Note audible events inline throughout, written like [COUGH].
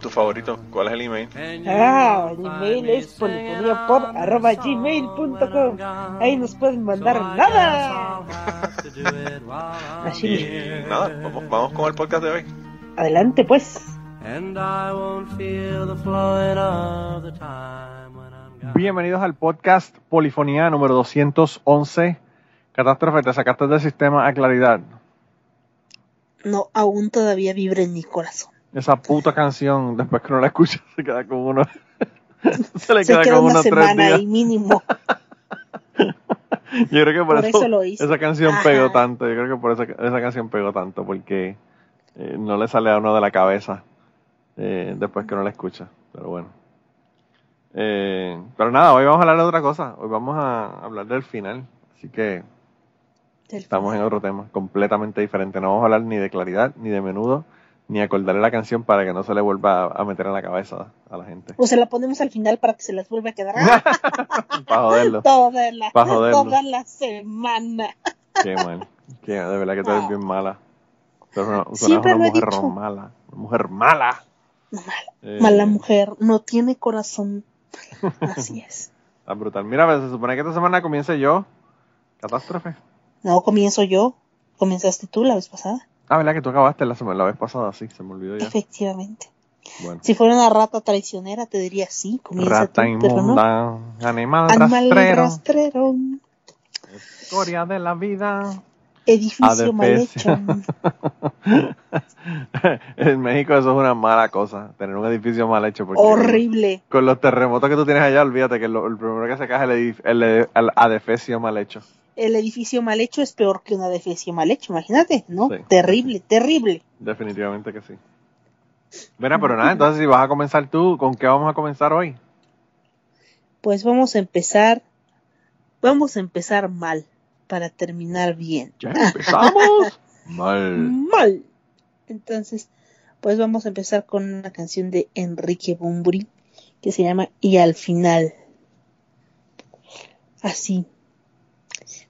¿Tu favorito? ¿Cuál es el email? Ah, el email es polifoniapod.gmail.com Ahí nos pueden mandar nada. Así. Y nada, vamos, vamos con el podcast de hoy. Adelante pues. Bienvenidos al podcast Polifonía número 211. Catástrofe, te sacaste del sistema a claridad. No, aún todavía vibra en mi corazón. Esa puta canción, después que no la escuchas, [LAUGHS] se queda con uno. [LAUGHS] se le Se queda, queda con una uno tres semana días. ahí mínimo. [LAUGHS] Yo creo que por, Por eso, eso lo esa canción Ajá. pegó tanto. Yo creo que por eso esa canción pegó tanto, porque eh, no le sale a uno de la cabeza eh, después que no la escucha. Pero bueno. Eh, pero nada, hoy vamos a hablar de otra cosa. Hoy vamos a hablar del final. Así que Del estamos en otro tema completamente diferente. No vamos a hablar ni de claridad, ni de menudo, ni acordarle la canción para que no se le vuelva a, meter en la cabeza a la gente. O se la ponemos al final para que se les vuelva a quedar [LAUGHS] para joderlo. toda la, Pa' joderlo. toda la semana. Qué mal. Qué, de verdad que tú eres bien mala. Tú eres una, tú eres Siempre una lo he mujer dicho. mala. Una mujer mala. Mala, Eh, mala mujer, no tiene corazón. Así [LAUGHS] es. Está brutal. Mira, pues, se supone que esta semana comience yo. Catástrofe. No, comienzo yo. Comenzaste tú la vez pasada. Ah, ¿verdad que tú acabaste la semana la vez pasada? Sí, se me olvidó ya. Efectivamente. Bueno. Si fuera una rata traicionera, te diría sí, comienza Rata tú, pero no. inmunda, animal, Animal rastrero, rastrero, escoria de la vida. edificio mal hecho. [LAUGHS] en México eso es una mala cosa, tener un edificio mal hecho. Porque Horrible. Con los terremotos que tú tienes allá, olvídate que lo- el primero que se cae es el, el, el adefesio mal hecho. El edificio mal hecho es peor que un edificio mal hecho, imagínate, ¿no? Sí. Terrible, terrible. Definitivamente que sí. Mira, pero nada, entonces si vas a comenzar tú, ¿con qué vamos a comenzar hoy? Pues vamos a empezar, vamos a empezar mal para terminar bien. Ya empezamos. [LAUGHS] Mal. Mal. Entonces, pues vamos a empezar con una canción de Enrique Bumburi que se llama Y al final. Así.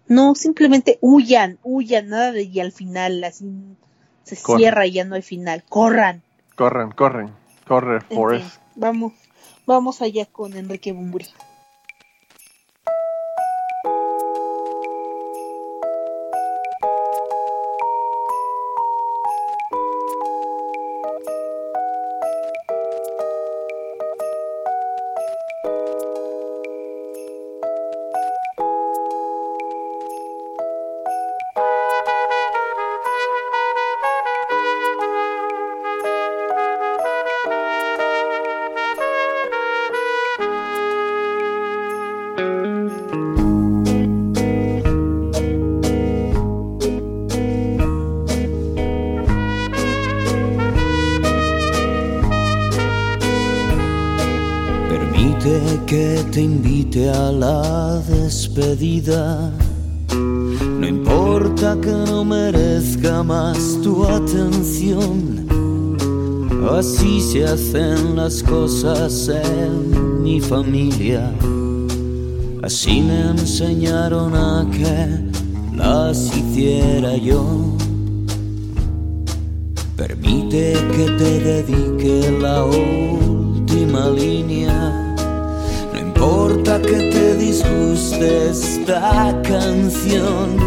No, simplemente huyan, huyan, nada de y al final, así se Corran. cierra y ya no hay final. Corran. Corren, corren. Corre, En fin, Forrest. vamos, vamos allá con Enrique Bumburi. Que te invite a la despedida. No importa que no merezca más tu atención. Así se hacen las cosas en mi familia. Así me enseñaron a que las hiciera yo. Permite que te dedique la última línea. Importa que te disguste esta canción,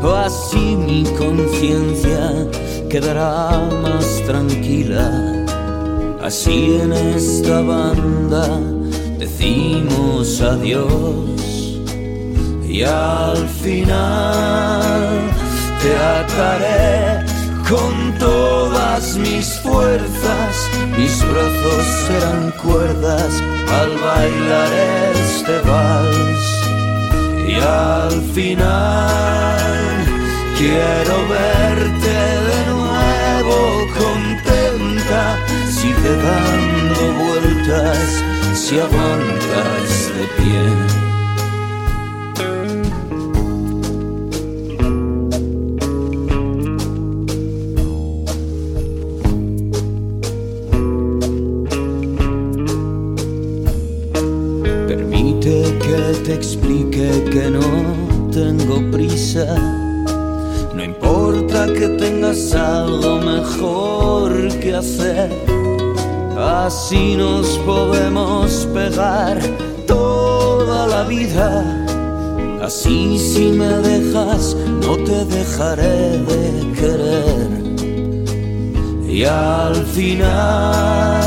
o así mi conciencia quedará más tranquila. Así en esta banda decimos adiós y al final te ataré con todas mis fuerzas, mis brazos serán cuerdas al bailar este vals y al final quiero verte de nuevo contenta, sigue dando vueltas si aguantas de pie. Mejor que hacer. Así nos podemos pegar toda la vida. Así si me dejas, no te dejaré de querer. Y al final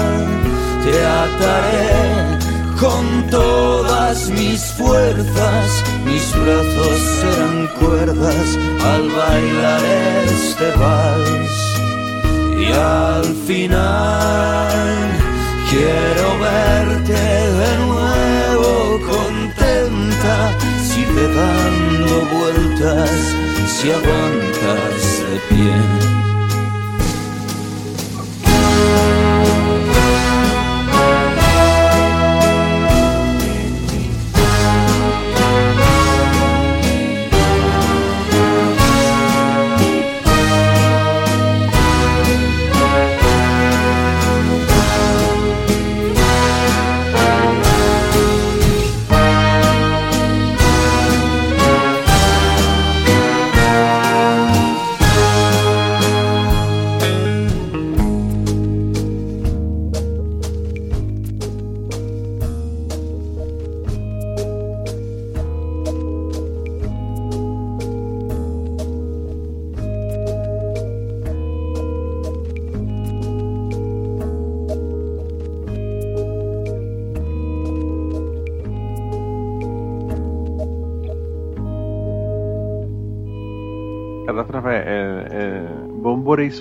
te ataré con todas mis fuerzas, mis brazos serán cuerdas al bailar este vals. Al final quiero verte de nuevo contenta, sigue dando vueltas si aguantas de pie.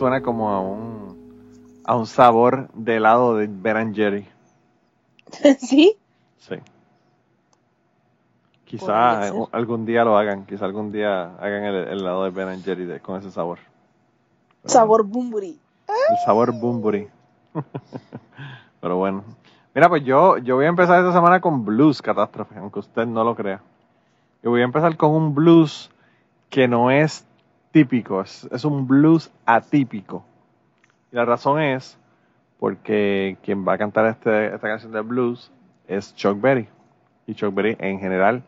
Suena como a un, a un sabor de helado de Ben and Jerry. [LAUGHS] ¿Sí? Sí. Quizá algún día lo hagan, quizá algún día hagan el, el helado de Ben Jerry de- con ese sabor. Pero Sabor Bumburi. El sabor Bunbury. [LAUGHS] Pero bueno. Mira, pues yo, yo voy a empezar esta semana con blues, catástrofe, aunque usted no lo crea. Yo voy a empezar con un blues que no es típico, es, un blues atípico. Y la razón es porque quien va a cantar este, esta canción de blues es Chuck Berry. Y Chuck Berry en general,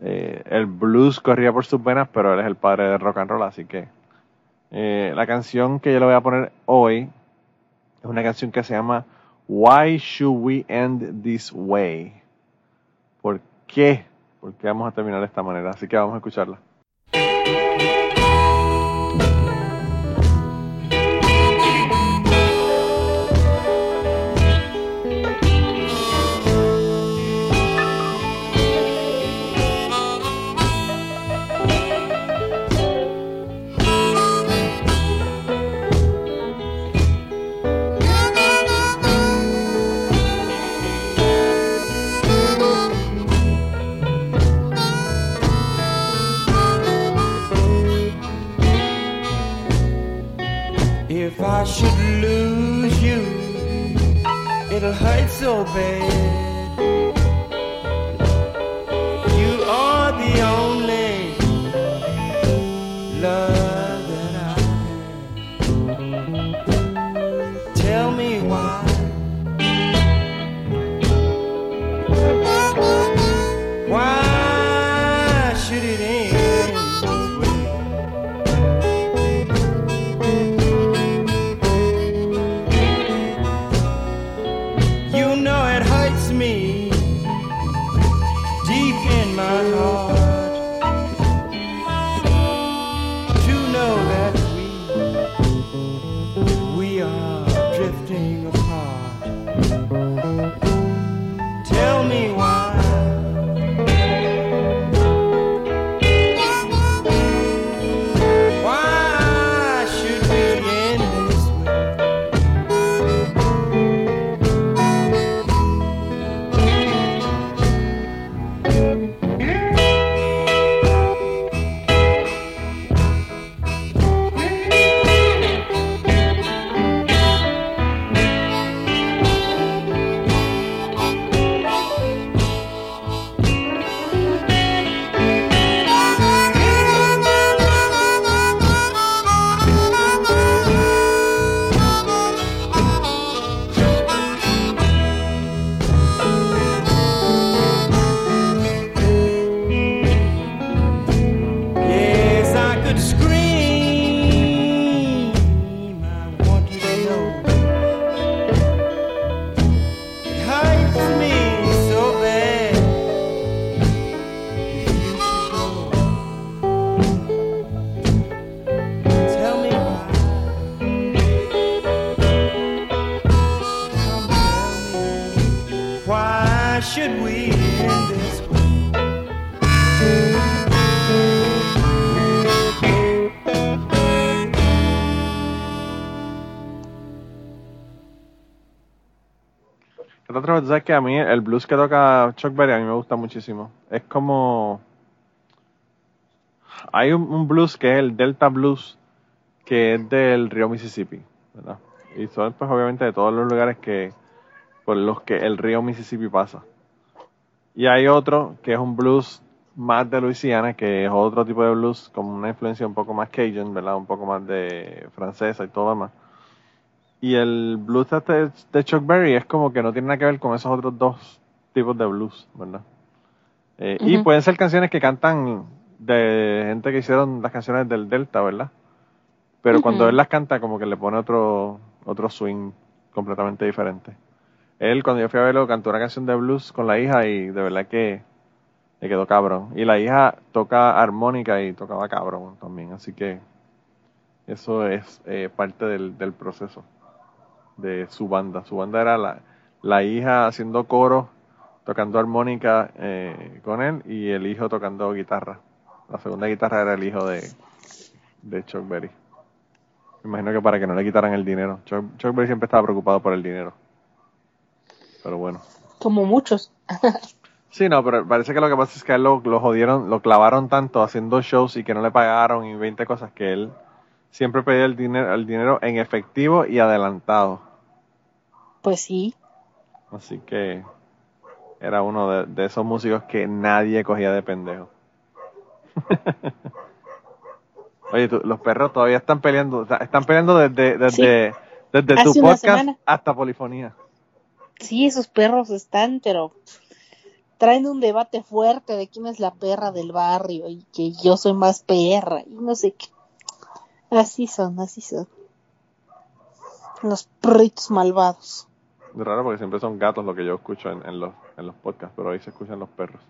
eh, el blues corría por sus venas, pero él es el padre del rock and roll, así que eh, la canción que yo le voy a poner hoy es una canción que se llama Why Should We End This Way? ¿Por qué? ¿Por qué vamos a terminar de esta manera? Así que vamos a escucharla. go, babe. Catástrofe, tú sabes que a mí el blues que toca Chuck Berry a mí me gusta muchísimo. Es como... Hay un, blues que es el Delta Blues, que es del río Mississippi, ¿verdad? Y son pues obviamente de todos los lugares que por los que el río Mississippi pasa. Y hay otro que es un blues más de Luisiana, que es otro tipo de blues con una influencia un poco más Cajun, ¿verdad? Un poco más de francesa y todo demás. Y el blues este de Chuck Berry es como que no tiene nada que ver con esos otros dos tipos de blues, ¿verdad? Eh, Y pueden ser canciones que cantan de gente que hicieron las canciones del Delta, ¿verdad? Pero cuando él las canta, como que le pone otro, otro swing completamente diferente. Él, cuando yo fui a verlo, cantó una canción de blues con la hija y de verdad que le quedó cabrón. Y la hija toca armónica y tocaba cabrón también, así que eso es eh, parte del, del proceso de su banda. Su banda era la, la hija haciendo coro, tocando armónica eh, con él y el hijo tocando guitarra. La segunda guitarra era el hijo de, de Chuck Berry. Me imagino que para que no le quitaran el dinero. Chuck, Chuck Berry siempre estaba preocupado por el dinero. Pero bueno. Como muchos. [LAUGHS] Sí, no, pero parece que lo que pasa es que a él lo, lo jodieron, lo clavaron tanto haciendo shows y que no le pagaron y 20 cosas que él siempre pedía el dinero, el dinero en efectivo y adelantado. Pues sí. Así que era uno de, de esos músicos que nadie cogía de pendejo. [LAUGHS] Oye, tú- los perros todavía están peleando, están peleando desde, desde, desde tu Hace podcast hasta polifonía. Sí, esos perros están, pero traen un debate fuerte de quién es la perra del barrio y que yo soy más perra y no sé qué. Así son, así son. Los perritos malvados. Raro porque siempre son gatos lo que yo escucho en, en los, en los podcasts, pero ahí se escuchan los perros.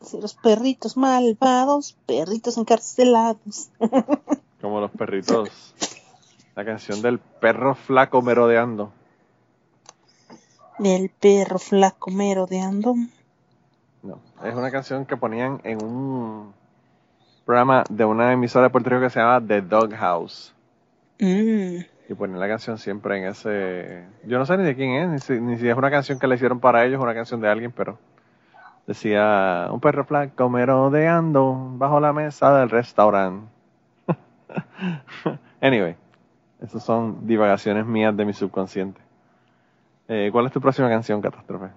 Sí, los perritos malvados, perritos encarcelados. [LAUGHS] Como los perritos. La canción del perro flaco merodeando. Del perro flaco merodeando. No, es una canción que ponían en un programa de una emisora de Puerto Rico que se llama The Dog House. Mm, Y ponían la canción siempre en ese... Yo no sé ni de quién es, ni si, ni si es una canción que le hicieron para ellos una canción de alguien, pero decía un perro flaco merodeando bajo la mesa del restaurante. [LAUGHS] anyway, esas son divagaciones mías de mi subconsciente. Eh, ¿Cuál es tu próxima canción, Catástrofe?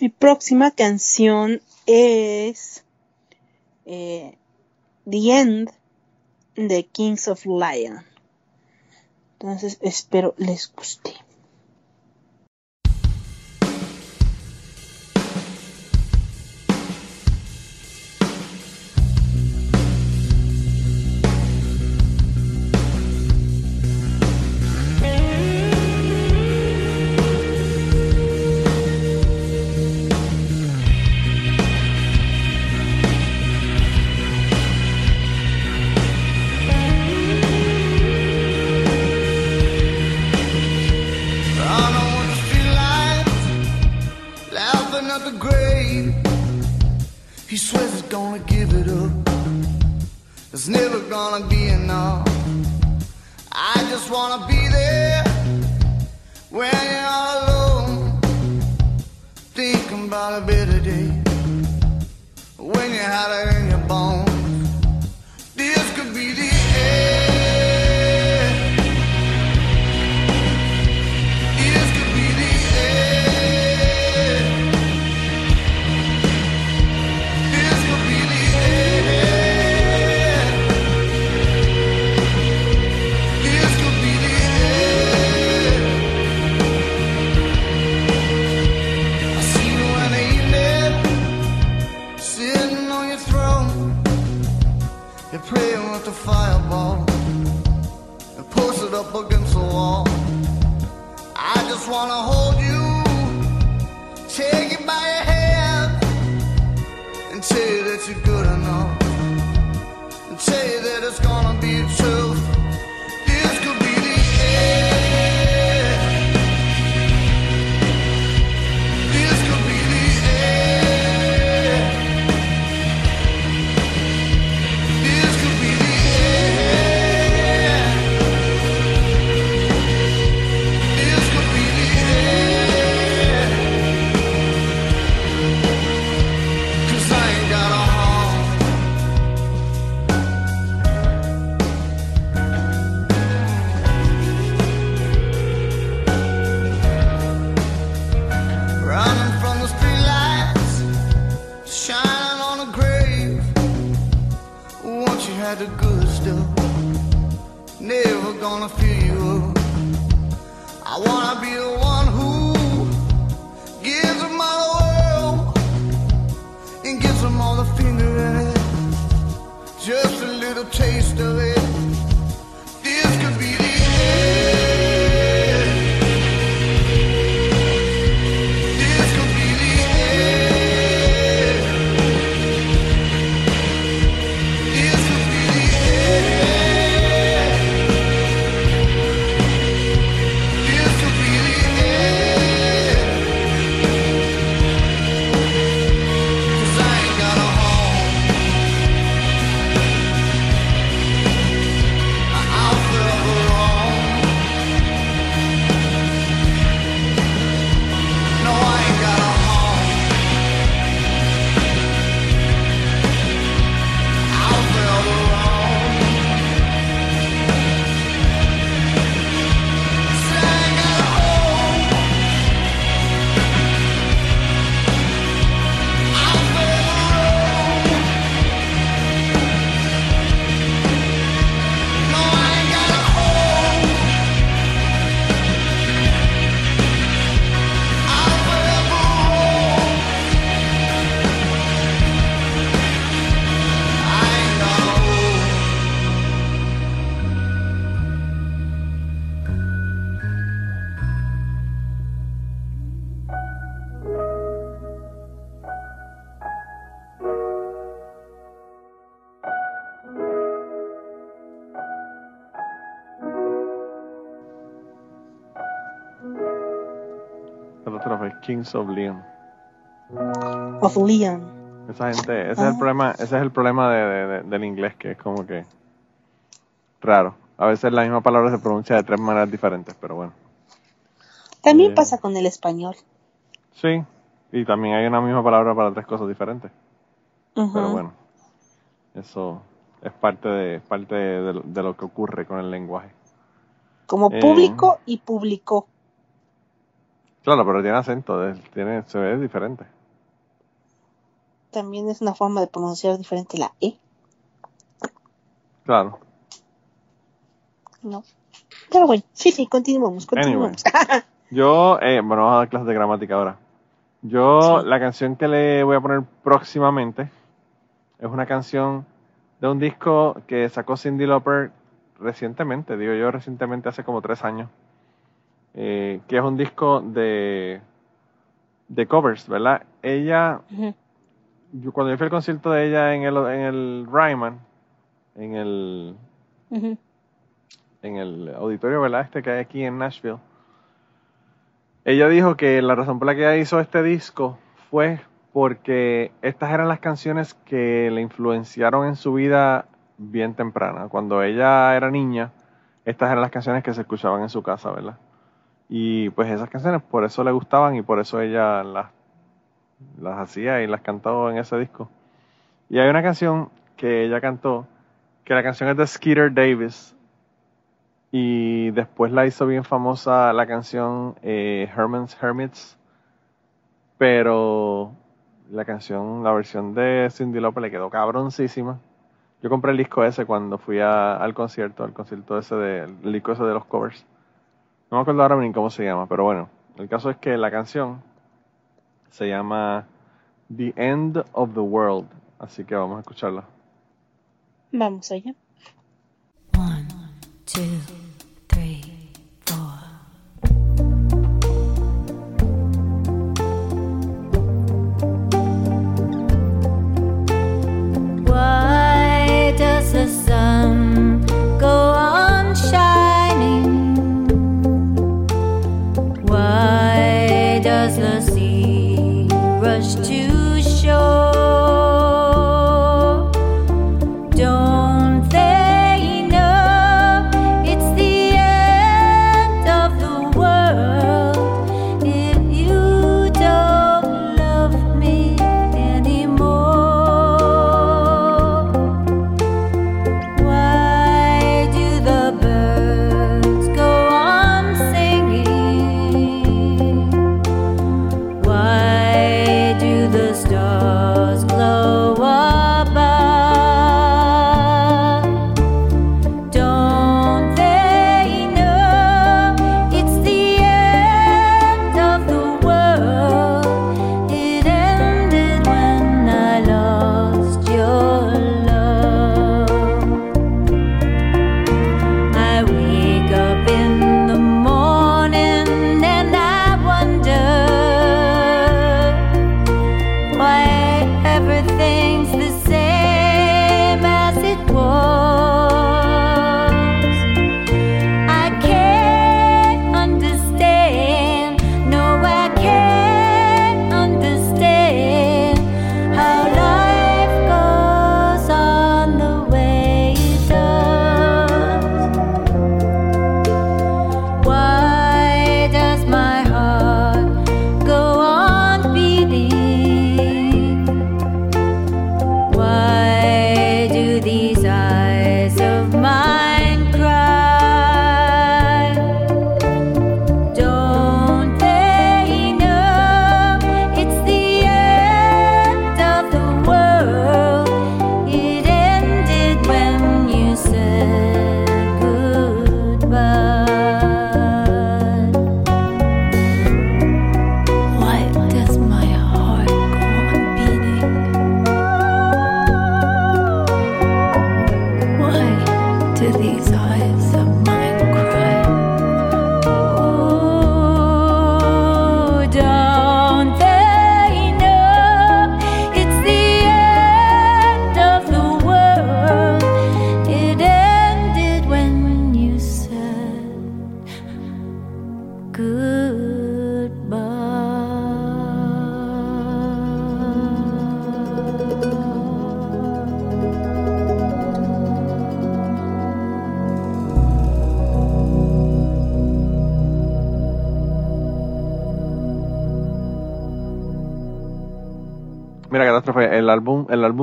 Mi próxima canción es eh, The End de Kings of Lion. Entonces espero les guste. Just wanna be there when you're alone. Thinking about a better day when you had it in your bones. Wanna hold you, take you by your hand, and tell you that you're good enough, and tell you that it's gonna taste of it. Kings of Leon. Of Leon. Esa gente, ese es Ah. el problema, ese es el problema de, de- de- del inglés, que es como que raro. A veces la misma palabra se pronuncia de tres maneras diferentes, pero bueno. También Eh. pasa con el español. Sí, y también hay una misma palabra para tres cosas diferentes. Pero bueno, eso es parte de parte de, de lo que ocurre con el lenguaje. Como Eh. público y publicó. Claro, pero tiene acento, tiene, se ve diferente. También es una forma de pronunciar diferente la E. Claro. No. Pero bueno, sí, sí, continuamos, continuamos. [LAUGHS] Yo, eh, bueno, vamos a dar clases de gramática ahora. Yo, Sí. la canción que le voy a poner próximamente es una canción de un disco que sacó Cindy Lauper recientemente, digo yo recientemente, hace como tres años, eh, que es un disco de, de covers, ¿verdad? Ella, yo, cuando yo fui al concierto de ella en el, en el Ryman, en el, en el auditorio, ¿verdad? Este que hay aquí en Nashville. Ella dijo que la razón por la que ella hizo este disco fue porque estas eran las canciones que le influenciaron en su vida bien temprana. Cuando ella era niña, estas eran las canciones que se escuchaban en su casa, ¿verdad? Y pues esas canciones por eso le gustaban y por eso ella las, las hacía y las cantó en ese disco. Y hay una canción que ella cantó, que la canción es de Skeeter Davis, y después la hizo bien famosa la canción eh, Herman's Hermits. Pero la canción, la versión de Cindy Lauper le quedó cabroncísima. Yo compré el disco ese cuando fui al concierto, al concierto ese de, el disco ese de los covers. No me acuerdo ahora ni cómo se llama, pero bueno, el caso es que la canción se llama The End of the World, así que vamos a escucharla. Vamos allá. One, two,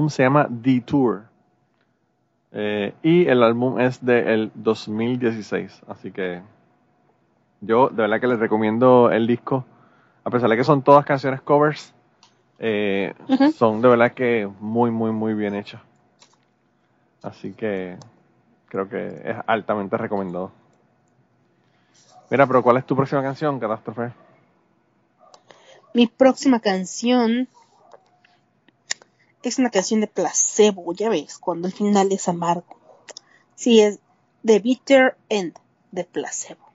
álbum, se llama Detour. Eh, y el álbum es del 2016. Así que yo de verdad que les recomiendo el disco. A pesar de que son todas canciones covers, eh, son de verdad que muy, muy, muy bien hechas. Así que creo que es altamente recomendado. Mira, pero ¿cuál es tu próxima canción, Catástrofe? Mi próxima canción es una canción de placebo, ya ves, cuando el final es amargo. Sí, es The Bitter End de placebo.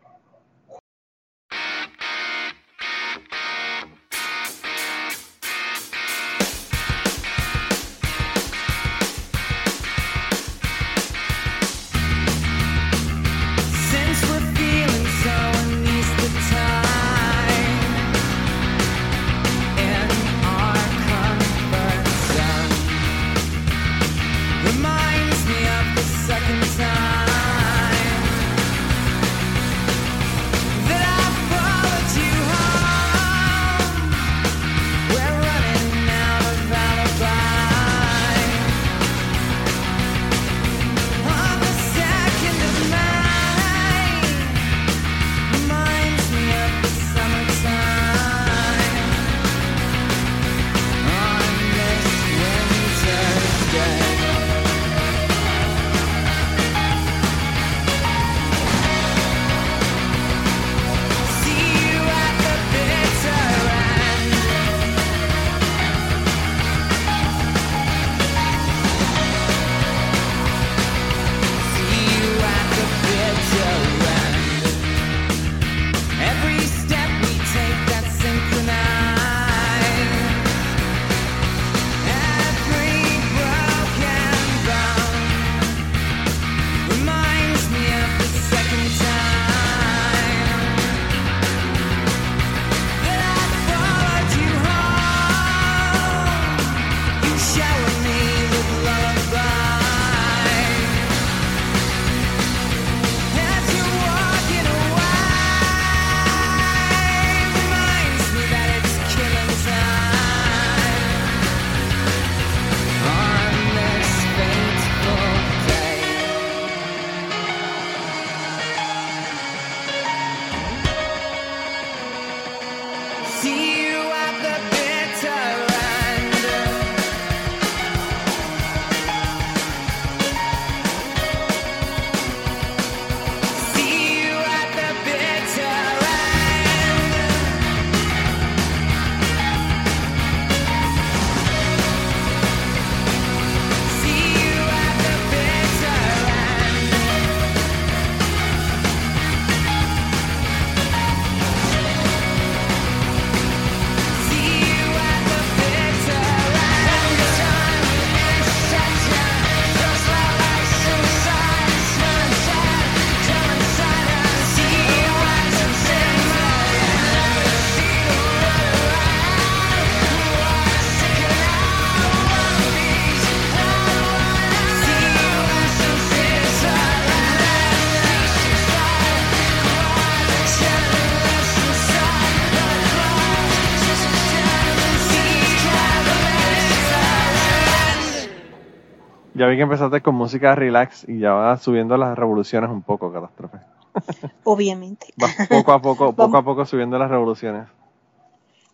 Vi que empezaste con música relax y ya vas subiendo las revoluciones un poco, Catástrofe. [LAUGHS] Obviamente. Vas poco a poco, [LAUGHS] poco a poco subiendo las revoluciones.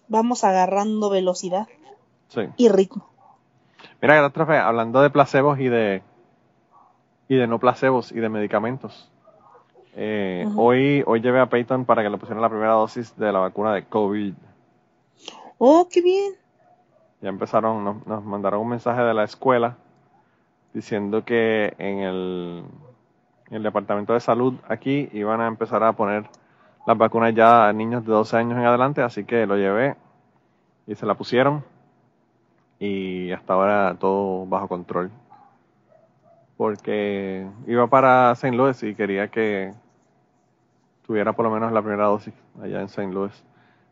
Vamos agarrando velocidad Sí. y ritmo. Mira, Catástrofe, hablando de placebos y de y de no placebos y de medicamentos. Eh, hoy, hoy llevé a Peyton para que le pusieran la primera dosis de la vacuna de COVID. Oh, qué bien. Ya empezaron, nos, nos mandaron un mensaje de la escuela diciendo que en el, en el departamento de salud aquí iban a empezar a poner las vacunas ya a niños de 12 años en adelante, así que lo llevé y se la pusieron y hasta ahora todo bajo control. Porque iba para St. Louis y quería que tuviera por lo menos la primera dosis allá en St. Louis.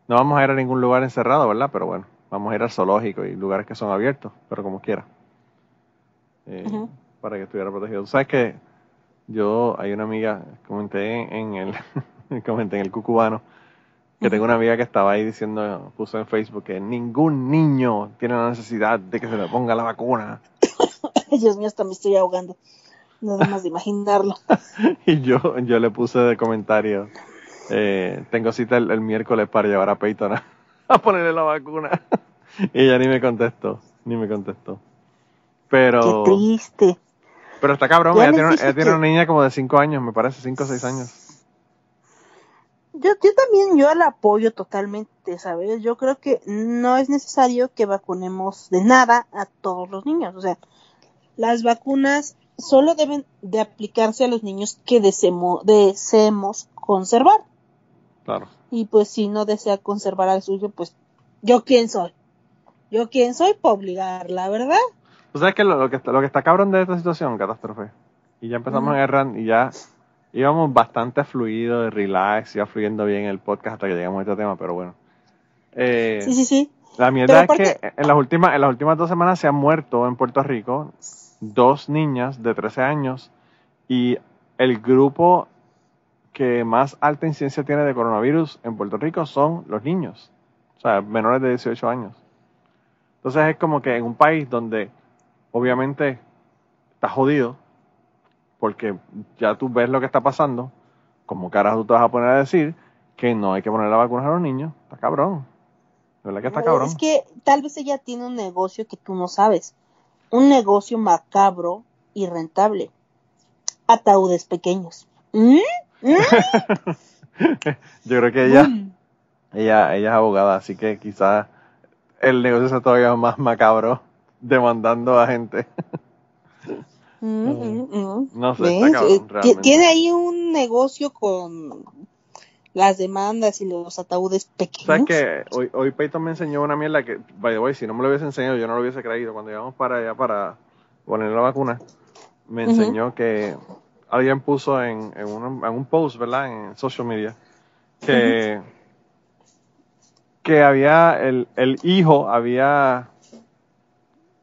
No vamos a ir a ningún lugar encerrado, ¿verdad? Pero bueno, vamos a ir al zoológico y lugares que son abiertos, pero como quiera. Eh. Para que estuviera protegido. Tú sabes que yo, hay una amiga, comenté en el, [LAUGHS] comenté en el cucubano, Que tengo una amiga que estaba ahí diciendo, puso en Facebook que ningún niño tiene la necesidad de que se le ponga la vacuna. [COUGHS] Dios mío, hasta me estoy ahogando. Nada más de imaginarlo. [LAUGHS] Y yo, yo le puse de comentario, eh, tengo cita el, el miércoles para llevar a Peyton a, [LAUGHS] a ponerle la vacuna. Y ella ni me contestó, ni me contestó. Pero, Qué triste. pero está cabrón, Ya ella tiene, ella tiene una niña como de 5 años, me parece, 5 o 6 años. Yo, yo también, yo la apoyo totalmente, ¿sabes? Yo creo que no es necesario que vacunemos de nada a todos los niños. O sea, las vacunas solo deben de aplicarse a los niños que deseemo- deseemos conservar. Claro. Y pues si no desea conservar al suyo, pues yo quién soy. Yo quién soy para obligarla, ¿verdad? ¿Tú sabes que lo, lo que está, lo que está cabrón de esta situación, catástrofe? Y ya empezamos a agarrar y ya íbamos bastante fluido, de relax, iba fluyendo bien el podcast hasta que llegamos a este tema, pero bueno. Eh, Sí, sí, sí. La mierda es que en las últimas en las últimas dos semanas se han muerto en Puerto Rico dos niñas de 13 años y el grupo que más alta incidencia tiene de coronavirus en Puerto Rico son los niños, o sea, menores de 18 años. Entonces es como que en un país donde obviamente está jodido, porque ya tú ves lo que está pasando, como carajo tú te vas a poner a decir que no hay que poner la vacuna a los niños, está cabrón. De verdad que está No, cabrón. Es que tal vez ella tiene un negocio que tú no sabes. Un negocio macabro y rentable. Ataúdes pequeños. ¿Mm? [LAUGHS] Yo creo que ella, Mm. ella, ella es abogada, así que quizás el negocio sea todavía más macabro, demandando a gente. Mm, mm, mm. No sé, Eh. Tiene ahí un negocio con las demandas y los ataúdes pequeños. ¿Sabes que hoy, hoy Peyton me enseñó una mierda que, by the way, si no me lo hubiese enseñado, yo no lo hubiese creído. Cuando íbamos para allá para poner la vacuna, me Ujú. enseñó que alguien puso en, en, un, en un post, ¿verdad? En social media, que, que había, el, el hijo había,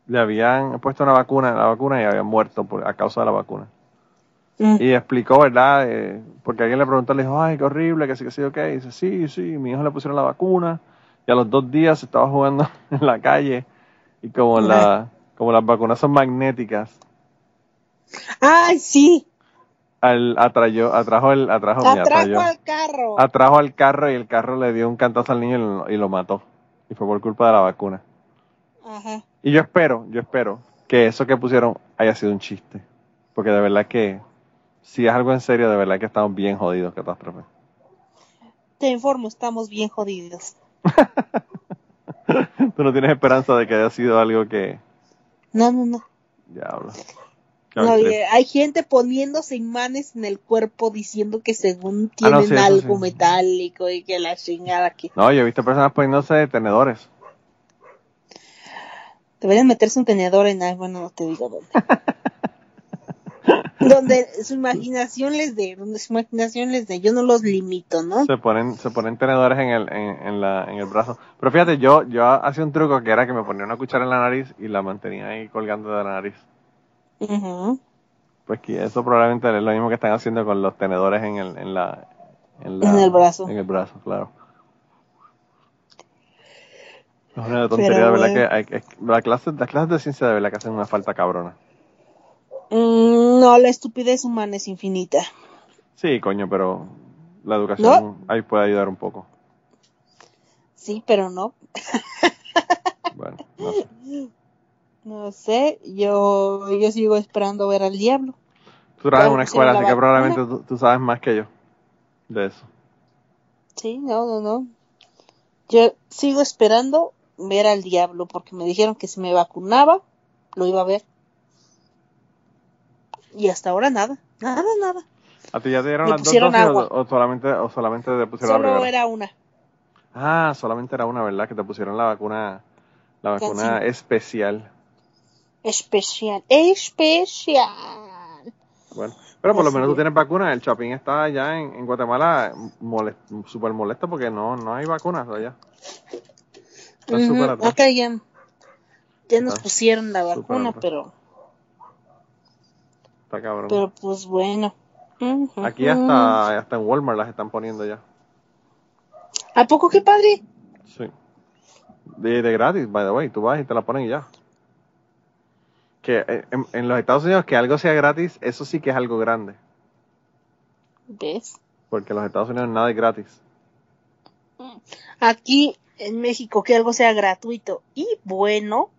le habían puesto una vacuna, la vacuna y había muerto por, a causa de la vacuna. Y explicó, ¿verdad? Eh, porque alguien le preguntó, le dijo, ay, qué horrible, que sí, que sí, ok. Y dice, sí, sí, mi hijo le pusieron la vacuna. Y a los dos días estaba jugando [LAUGHS] en la calle. Y como, la, como las vacunas son magnéticas, Ay, sí. al, atrayó, atrajo el, atrajo, mira, Atrajo atrayó- al carro. atrajo al carro y el carro le dio un cantazo al niño y lo, y lo mató. Y fue por culpa de la vacuna. Ajá. Y yo espero, yo espero que eso que pusieron haya sido un chiste. Porque de verdad que, si es algo en serio, de verdad que estamos bien jodidos, catástrofe. Te informo, estamos bien jodidos. [LAUGHS] Tú no tienes esperanza de que haya sido algo que. No, no, no. Diablo. No, eh, hay gente poniéndose imanes en el cuerpo diciendo que según Ah, no, tienen sí, algo sí. metálico y que la chingada que No, yo he visto personas poniéndose tenedores. Deberían meterse un tenedor en algo, bueno, no te digo dónde. [LAUGHS] donde su imaginación les dé, donde su imaginación les dé, yo no los limito, ¿no? Se ponen, se ponen tenedores en el, en, en la, en el brazo. Pero fíjate, yo, yo hacía un truco que era que me ponía una cuchara en la nariz y la mantenía ahí colgando de la nariz. Ujú. Pues que eso probablemente es lo mismo que están haciendo con los tenedores en el, en la, en la- En el brazo. En el brazo, claro. Es una tontería, Pero de verdad bueno. que hay, la clase, las clases de ciencia de verdad que hacen una falta cabrona. Mm, no, la estupidez humana es infinita. Sí, coño, pero la educación ahí puede ayudar un poco. Sí, pero no. Bueno, [LAUGHS] no sé. No sé, yo, yo sigo esperando ver al diablo. Tú trabajas en una escuela, la así que probablemente tú, tú sabes más que yo de eso. Sí, no, no, no. Yo sigo esperando ver al diablo porque me dijeron que si me vacunaba, lo iba a ver. Y hasta ahora nada, nada, nada. ¿A ti ya te dieron Me las dos dosis o, o solamente, o solamente te pusieron Solo era una. Ah, solamente era una, ¿verdad? Que te pusieron la vacuna, la vacuna Cancino. especial. Especial, especial. Bueno, pero por lo menos tú es. tienes vacuna. El Chapín está allá en, en Guatemala súper molesto porque no, no hay vacunas allá. Está Ujú, súper atrás. Acá ya, ya nos Está pusieron la vacuna, pero, Está cabrón. pero pues bueno. Aquí hasta, hasta en Walmart las están poniendo ya. ¿A poco qué padre? Sí. De, de gratis, by the way. Tú vas y te la ponen y ya. Que eh, en, en los Estados Unidos que algo sea gratis, eso sí que es algo grande. ¿Ves? Porque en los Estados Unidos nada es gratis. Aquí en México que algo sea gratuito y bueno,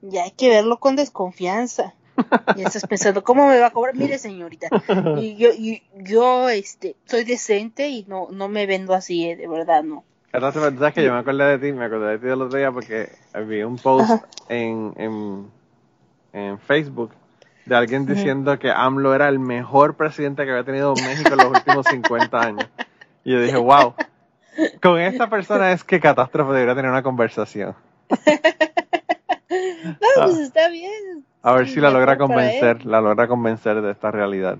ya hay que verlo con desconfianza. Y estás pensando, ¿cómo me va a cobrar? Mire, señorita, y yo, y yo este, soy decente y no, no me vendo así, eh, de verdad, no. Sabes que yo me acordé de ti, me acordé de ti el otro día porque vi un post en, en, en Facebook de alguien diciendo que AMLO era el mejor presidente que había tenido México en los últimos 50 años. Y yo dije, wow, con esta persona es que Catástrofe debería tener una conversación. [LAUGHS] No, pues está bien. A ver Sí, si la logra convencer, la logra convencer de esta realidad.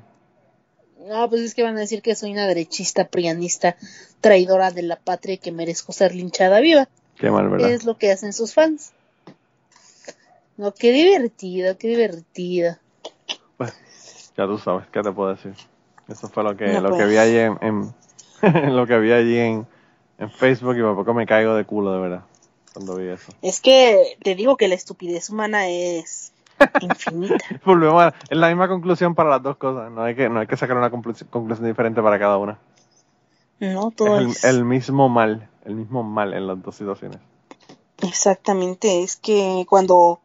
No, pues es que van a decir que soy una derechista, prianista, traidora de la patria y que merezco ser linchada viva. Qué mal, ¿verdad? Es lo que hacen sus fans. No, qué divertido, qué divertido. Pues, ya tú sabes, ¿qué te puedo decir? Eso fue lo que, No, lo que pues. vi allí en, en- [LAUGHS] lo que vi allí en, en Facebook y por poco me caigo de culo, de verdad, cuando vi eso. Es que te digo que la estupidez humana es infinita. [LAUGHS] Volvemos a, es la misma conclusión para las dos cosas, no hay que, no hay que sacar una conclusión, conclusión diferente para cada una. No, todo Es es, el, el mismo mal, el mismo mal en las dos situaciones. exactamente. Es que cuando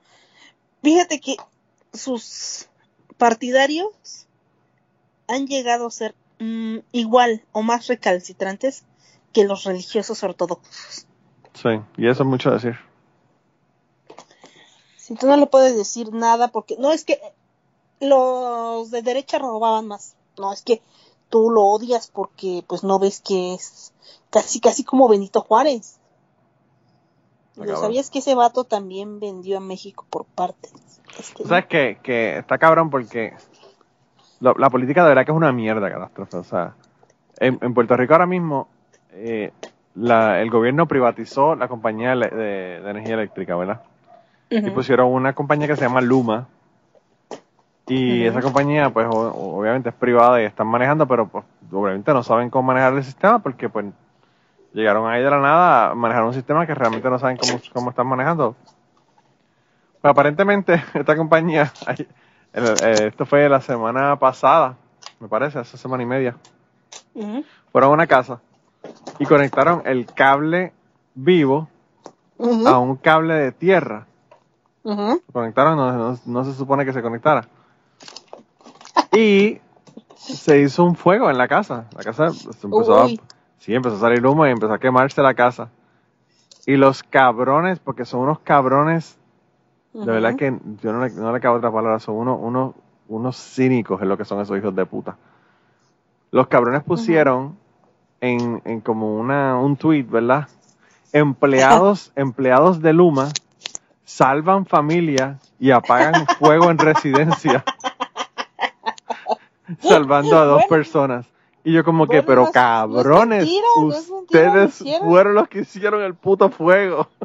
fíjate que sus partidarios han llegado a ser mm, igual o más recalcitrantes que los religiosos ortodoxos. Sí, y eso es mucho decir. Si tú no le puedes decir nada porque no es que los de derecha robaban más. No, es que tú lo odias porque pues no ves que es casi casi como Benito Juárez. ¿Lo sabías que ese vato también vendió a México por partes? Este, Tú sabes que, que está cabrón porque lo- la política de verdad que es una mierda, catástrofe. O sea, en, en Puerto Rico ahora mismo eh, la- el gobierno privatizó la compañía de, de- de energía eléctrica, ¿verdad? Y pusieron una compañía que se llama Luma. Y esa compañía, pues o- obviamente es privada y están manejando, pero pues obviamente no saben cómo manejar el sistema porque pues llegaron ahí de la nada a manejar un sistema que realmente no saben cómo, cómo están manejando. Pues aparentemente [LAUGHS] esta compañía, el- eh, esto fue la semana pasada, me parece, hace semana y media, fueron a una casa y conectaron el cable vivo a un cable de tierra. Conectaron, no, no- no se supone que se conectara. Y se hizo un fuego en la casa. La casa se empezó a, sí, empezó a salir humo y empezó a quemarse la casa. Y los cabrones, porque son unos cabrones, de Ujú. verdad que yo no le, no le cabe otra palabra, son unos, unos, unos cínicos en lo que son esos hijos de puta. Los cabrones pusieron en, en como una, un tweet, ¿verdad? Empleados, [LAUGHS] empleados de Luma salvan familia y apagan fuego en residencia. [LAUGHS] salvando a dos Bueno. personas. Y yo como que, pero cabrones, ustedes fueron los que hicieron el puto fuego. [LAUGHS]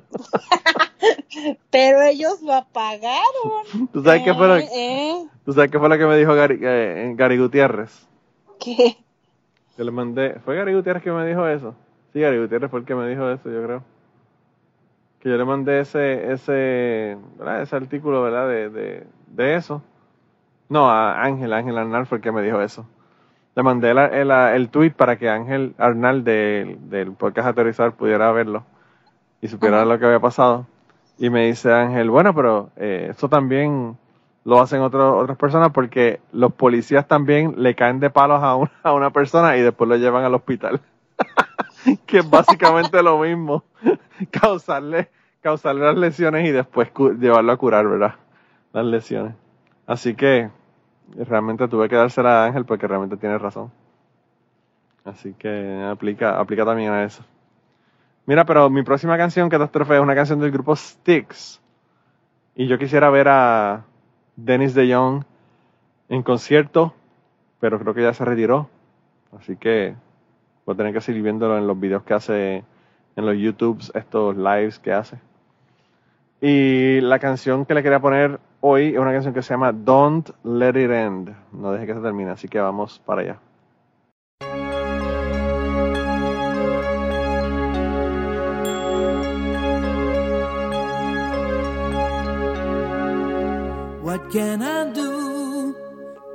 Pero ellos lo apagaron. ¿Tú sabes qué fue lo, Eh, eh. ¿tú sabes qué fue lo que me dijo Gary, eh, Gary Gutiérrez? ¿Qué? Yo le mandé, ¿fue Gary Gutiérrez que me dijo eso? Sí, Gary Gutiérrez fue el que me dijo eso, yo creo. Que yo le mandé ese, ese, ¿verdad? ese artículo, ¿verdad? De, de, de eso. No, a Ángel, Ángel Arnal fue el que me dijo eso. Le mandé el, el, el tweet para que Ángel Arnal del, del podcast Aterrizar pudiera verlo y supiera Ajá. lo que había pasado. Y me dice Ángel, bueno, pero eh, esto también lo hacen otro- otras personas porque los policías también le caen de palos a una, [LAUGHS] a una persona y después lo llevan al hospital. [LAUGHS] que es básicamente lo mismo. [LAUGHS] causarle, causarle las lesiones y después llevarlo a curar, ¿verdad? Las lesiones. Así que realmente tuve que dársela a Ángel porque realmente tiene razón. Así que aplica, aplica también a eso. Mira, pero mi próxima canción, Catástrofe, es una canción del grupo Styx. Y yo quisiera ver a Dennis de Jong en concierto, pero creo que ya se retiró. Así que voy a tener que seguir viéndolo en los videos que hace, en los YouTubes, estos lives que hace. Y la canción que le quería poner hoy es una canción que se llama Don't Let It End. No deje que se termine, así que vamos para allá. What can I do?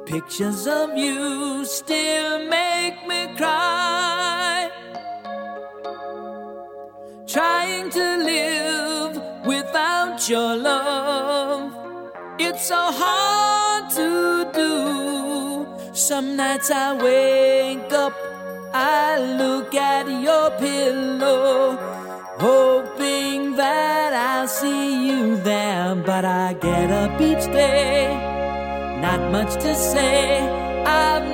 Pictures of you still make me cry. Trying to live without your love. It's so hard to do. Some nights I wake up, I look at your pillow, hoping that see you there. But I get up each day, not much to say, I've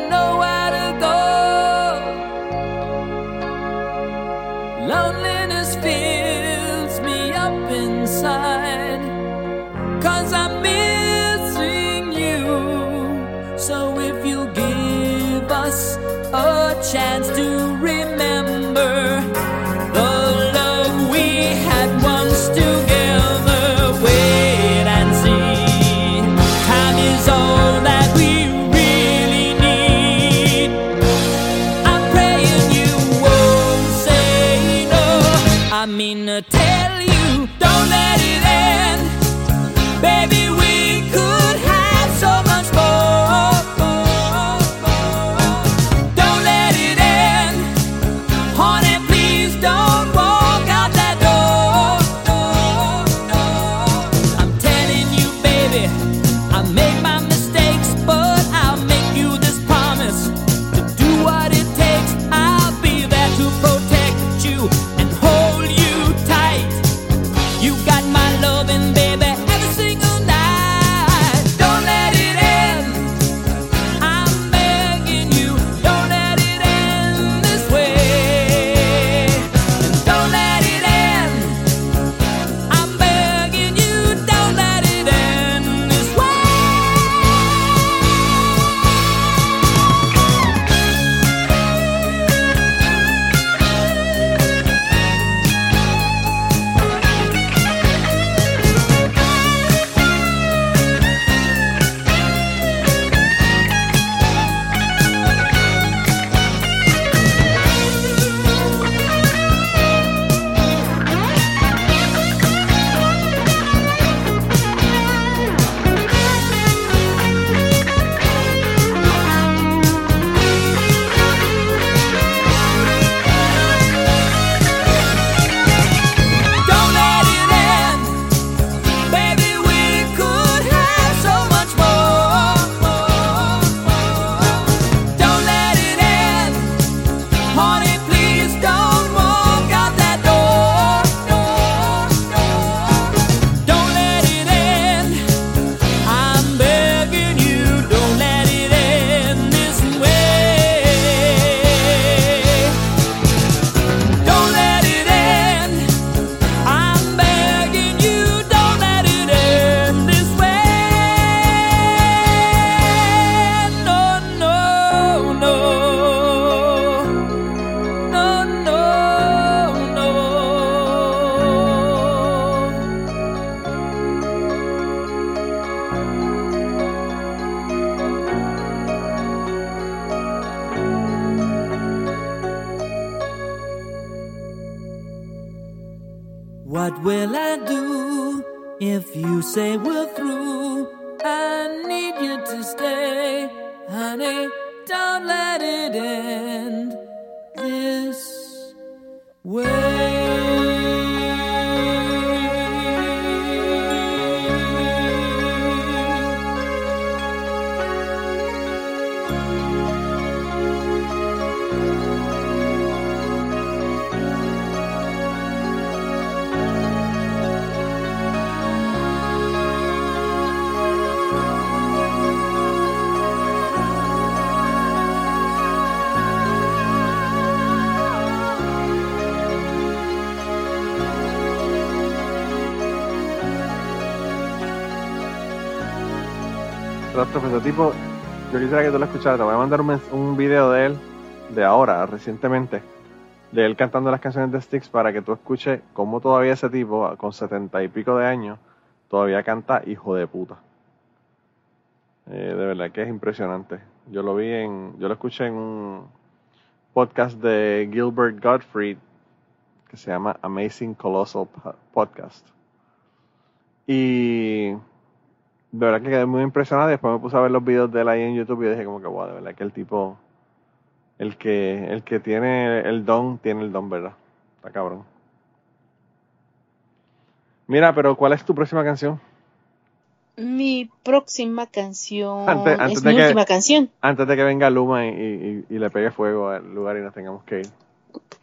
way. Tipo, yo quisiera que tú lo escucharas. Te voy a mandar un, video de él, de ahora, recientemente, de él cantando las canciones de Styx para que tú escuches cómo todavía ese tipo, con setenta y pico de años, todavía canta hijo de puta. Eh, de verdad que es impresionante. Yo lo vi en, yo lo escuché en un podcast de Gilbert Gottfried que se llama Amazing Colossal Po- Podcast. Y de verdad que quedé muy impresionado y después me puse a ver los videos de él ahí en YouTube y dije como que, wow, de verdad que el tipo, el que, el que tiene el don, tiene el don, ¿verdad? Está cabrón. Mira, pero ¿cuál es tu próxima canción? Mi próxima canción Antes- antes es de mi que- última canción. Antes de que venga Luma y, y- y le pegue fuego al lugar y nos tengamos que ir.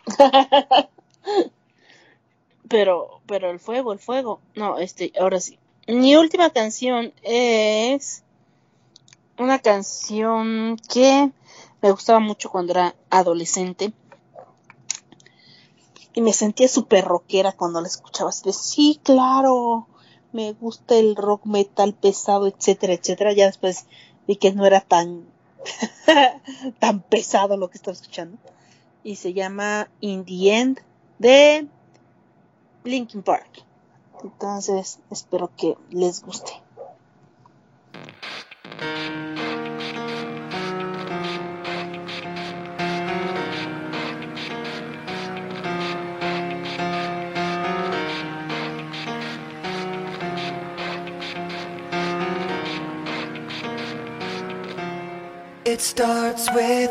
[LAUGHS] Pero, pero el fuego, el fuego. No, este, ahora sí. Mi última canción es una canción que me gustaba mucho cuando era adolescente. Y me sentía súper rockera cuando la escuchaba. Así de, sí, claro, me gusta el rock metal pesado, etcétera, etcétera. Ya después vi que no era tan, [LAUGHS] tan pesado lo que estaba escuchando. Y se llama In the End de Linkin Park. Entonces, espero que les guste. It starts with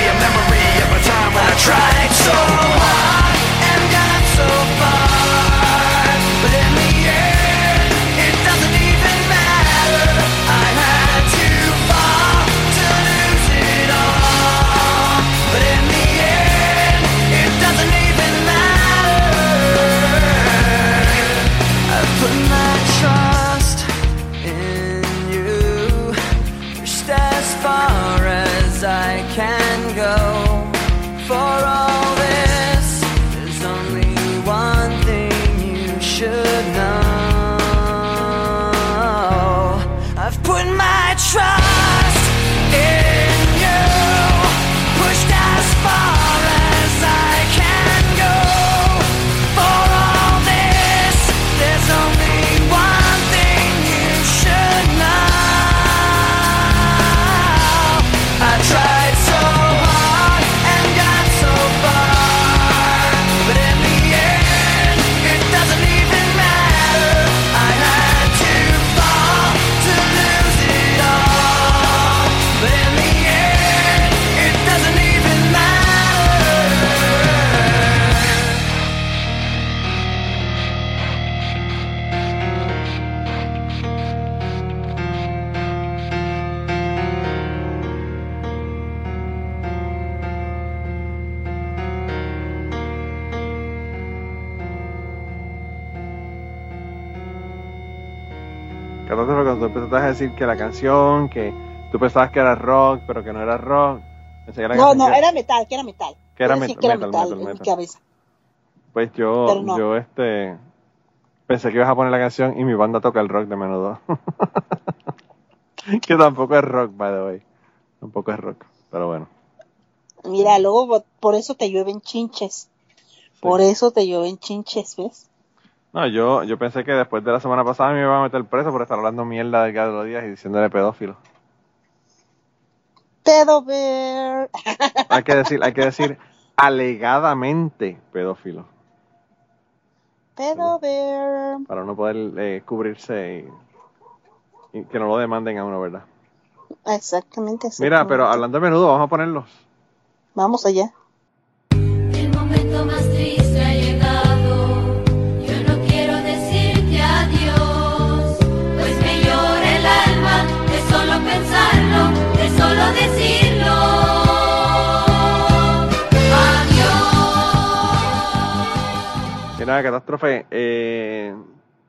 tried so Fue cuando tú empezaste a decir que la canción, que tú pensabas que era rock, pero que no era rock. No, canción no, que- era metal, que era metal. Que era Yo met- decía que era metal, metal, metal, en mi metal. cabeza. Pues yo, no. yo este, pensé que ibas a poner la canción y mi banda toca el rock de menudo. [LAUGHS] que tampoco es rock, by the way. Tampoco es rock, pero bueno. Mira, luego por eso te llueven chinches. Por eso te llueven chinches, ¿ves? No, yo, yo pensé que después de la semana pasada me iba a meter preso por estar hablando mierda de Carlos Díaz y diciéndole pedófilo. Pedo Bear. [LAUGHS] Hay que decir, hay que decir alegadamente pedófilo. Pedo Bear. Para no poder eh, cubrirse y, y que no lo demanden a uno, ¿verdad? Exactamente. Mira, pero exactamente. hablando de menudo, vamos a ponerlos. Vamos allá. El momento más Mira, catástrofe, eh,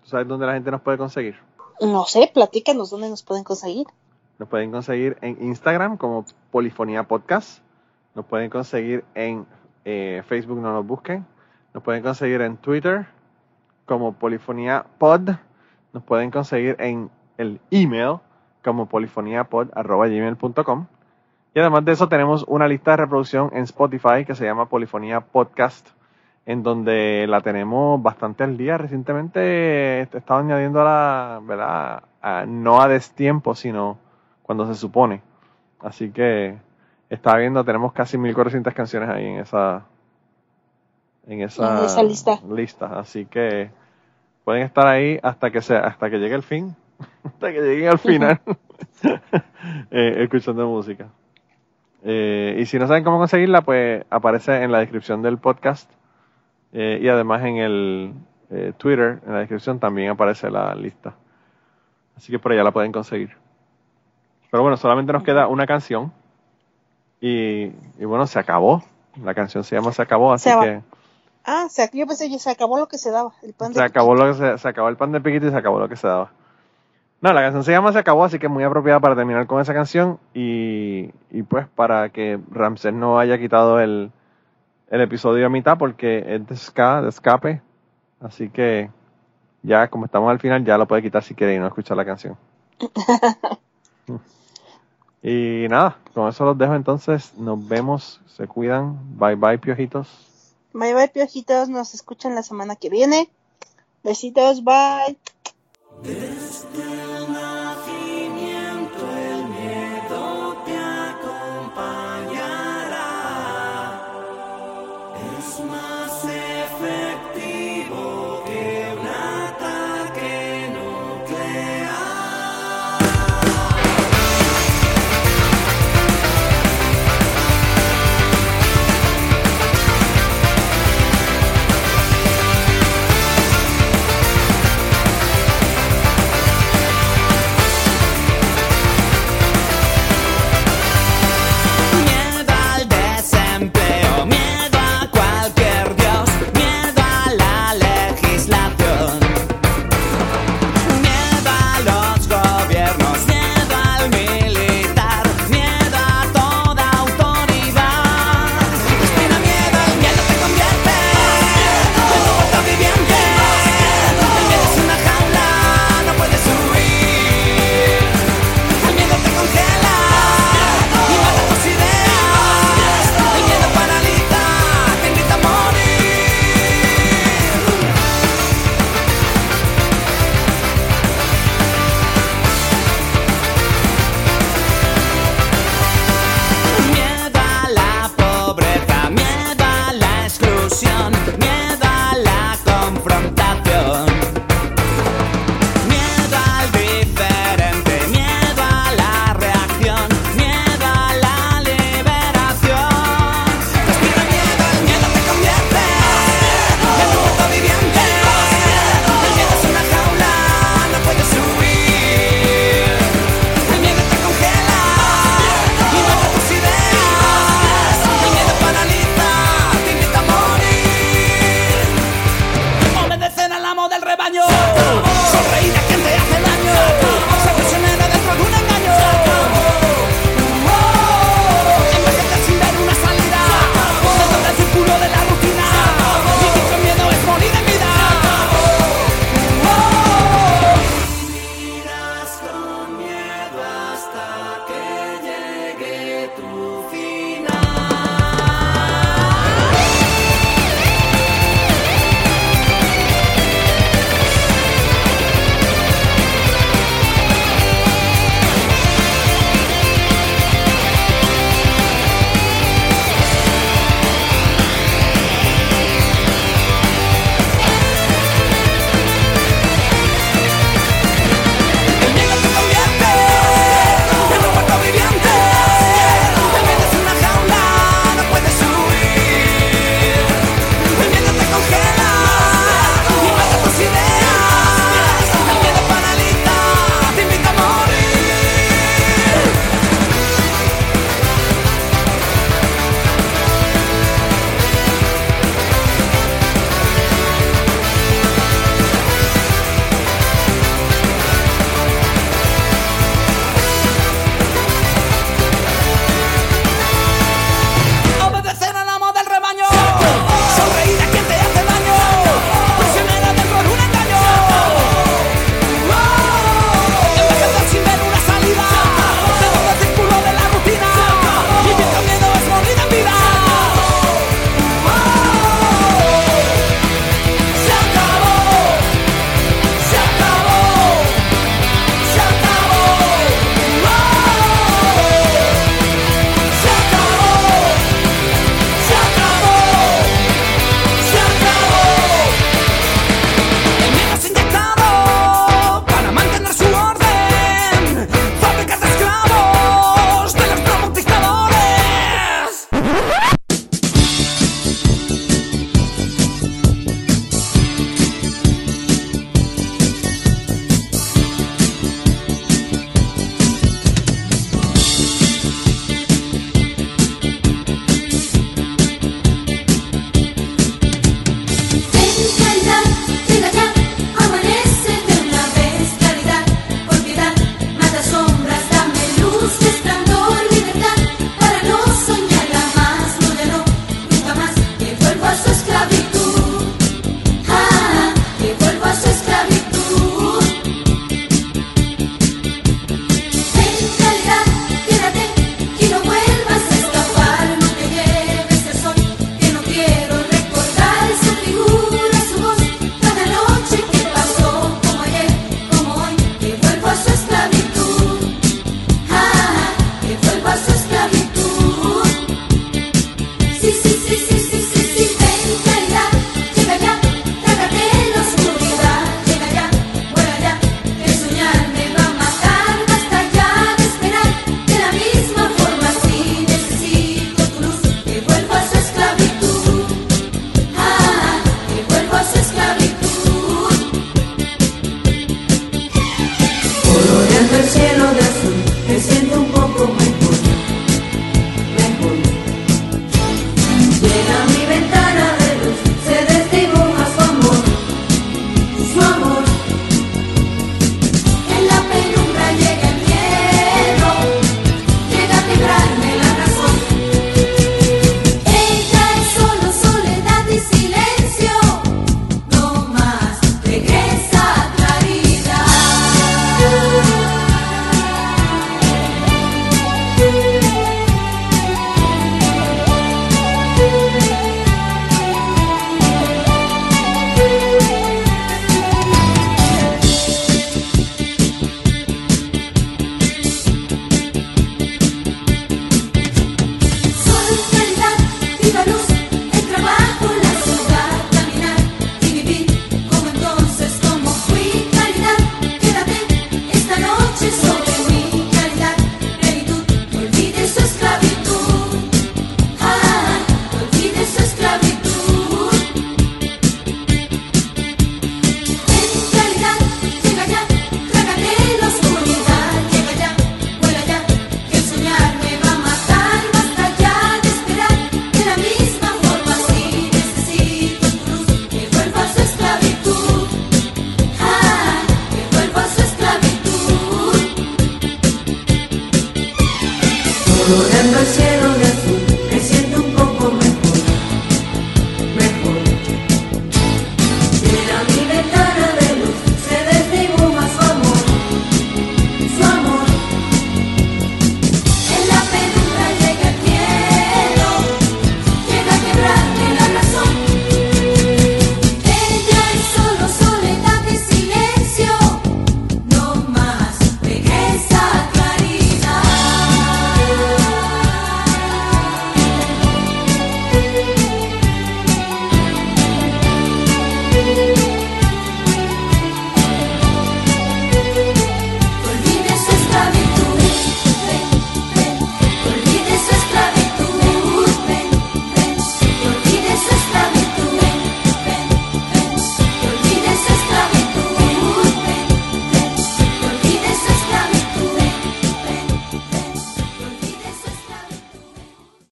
¿tú sabes dónde la gente nos puede conseguir? No sé, platícanos dónde nos pueden conseguir. Nos pueden conseguir en Instagram como Polifonía Podcast. Nos pueden conseguir en eh, Facebook, no nos busquen. Nos pueden conseguir en Twitter como Polifonía Pod. Nos pueden conseguir en el email como polifoniapod.gmail.com. Y además de eso tenemos una lista de reproducción en Spotify que se llama Polifonía Podcast, en donde la tenemos bastante al día. Recientemente he estado añadiendo la, ¿verdad? A- no a destiempo, sino cuando se supone. Así que estaba viendo, tenemos casi 1400 canciones ahí en esa en esa, En esa lista. lista. Así que pueden estar ahí hasta que sea, hasta que llegue el fin, [LAUGHS] hasta que lleguen al final, [LAUGHS] eh, escuchando música. Eh, y si no saben cómo conseguirla, pues aparece en la descripción del podcast eh, y además en el eh, Twitter, en la descripción también aparece la lista. Así que por allá la pueden conseguir. Pero bueno, solamente nos queda una canción. Y, y bueno, se acabó. La canción se llama Se acabó, así Se que Ah, se, yo pensé que se acabó lo que se daba. El pan de se acabó lo que se, se acabó el pan de piquito y se acabó lo que se daba. No, la canción se llama Se acabó, así que es muy apropiada para terminar con esa canción y, y pues para que Ramsés no haya quitado el, el episodio a mitad porque es de ska, de escape. Así que ya como estamos al final ya lo puede quitar si quiere y no escuchar la canción. [LAUGHS] y nada, con eso los dejo entonces. Nos vemos, se cuidan. Bye bye, piojitos. Bye bye, piojitos. Nos escuchan la semana que viene. Besitos, bye.